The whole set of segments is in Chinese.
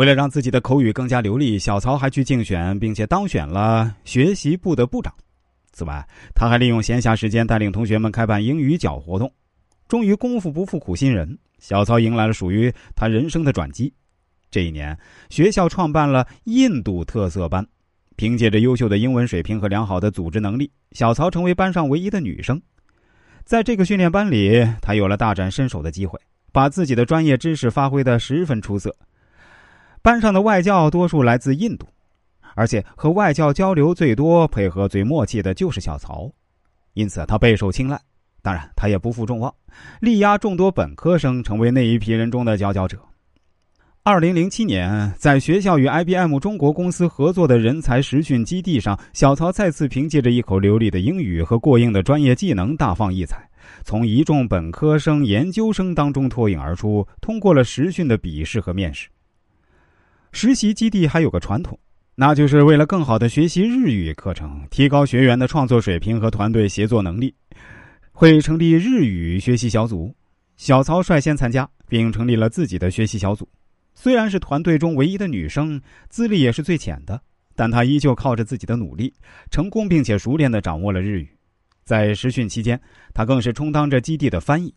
为了让自己的口语更加流利，小曹还去竞选，并且当选了学习部的部长。此外，他还利用闲暇时间带领同学们开办英语角活动。终于，功夫不负苦心人，小曹迎来了属于他人生的转机。这一年，学校创办了印度特色班。凭借着优秀的英文水平和良好的组织能力，小曹成为班上唯一的女生。在这个训练班里，他有了大展身手的机会，把自己的专业知识发挥的十分出色。班上的外教多数来自印度，而且和外教交流最多、配合最默契的就是小曹，因此他备受青睐。当然，他也不负众望，力压众多本科生，成为那一批人中的佼佼者。二零零七年，在学校与 IBM 中国公司合作的人才实训基地上，小曹再次凭借着一口流利的英语和过硬的专业技能大放异彩，从一众本科生、研究生当中脱颖而出，通过了实训的笔试和面试。实习基地还有个传统，那就是为了更好的学习日语课程，提高学员的创作水平和团队协作能力，会成立日语学习小组。小曹率先参加，并成立了自己的学习小组。虽然是团队中唯一的女生，资历也是最浅的，但她依旧靠着自己的努力，成功并且熟练的掌握了日语。在实训期间，她更是充当着基地的翻译，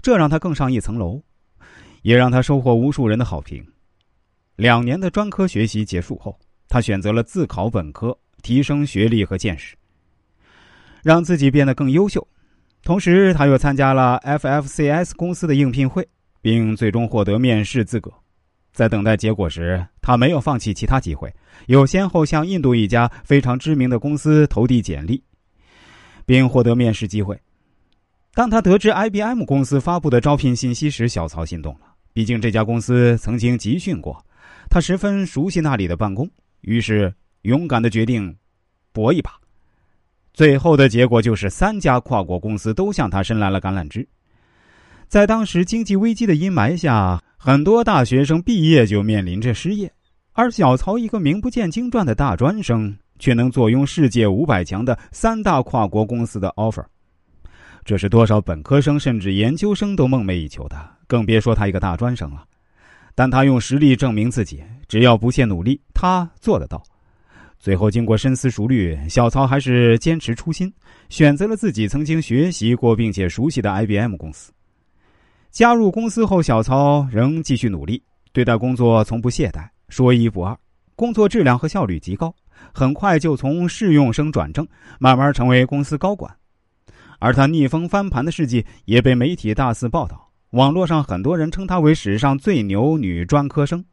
这让她更上一层楼，也让她收获无数人的好评。两年的专科学习结束后，他选择了自考本科，提升学历和见识，让自己变得更优秀。同时，他又参加了 FFCS 公司的应聘会，并最终获得面试资格。在等待结果时，他没有放弃其他机会，有先后向印度一家非常知名的公司投递简历，并获得面试机会。当他得知 IBM 公司发布的招聘信息时，小曹心动了。毕竟这家公司曾经集训过，他十分熟悉那里的办公，于是勇敢的决定搏一把。最后的结果就是三家跨国公司都向他伸来了橄榄枝。在当时经济危机的阴霾下。很多大学生毕业就面临着失业，而小曹一个名不见经传的大专生，却能坐拥世界五百强的三大跨国公司的 offer，这是多少本科生甚至研究生都梦寐以求的，更别说他一个大专生了。但他用实力证明自己，只要不懈努力，他做得到。最后，经过深思熟虑，小曹还是坚持初心，选择了自己曾经学习过并且熟悉的 IBM 公司。加入公司后，小曹仍继续努力，对待工作从不懈怠，说一不二，工作质量和效率极高，很快就从试用生转正，慢慢成为公司高管。而他逆风翻盘的事迹也被媒体大肆报道，网络上很多人称她为史上最牛女专科生。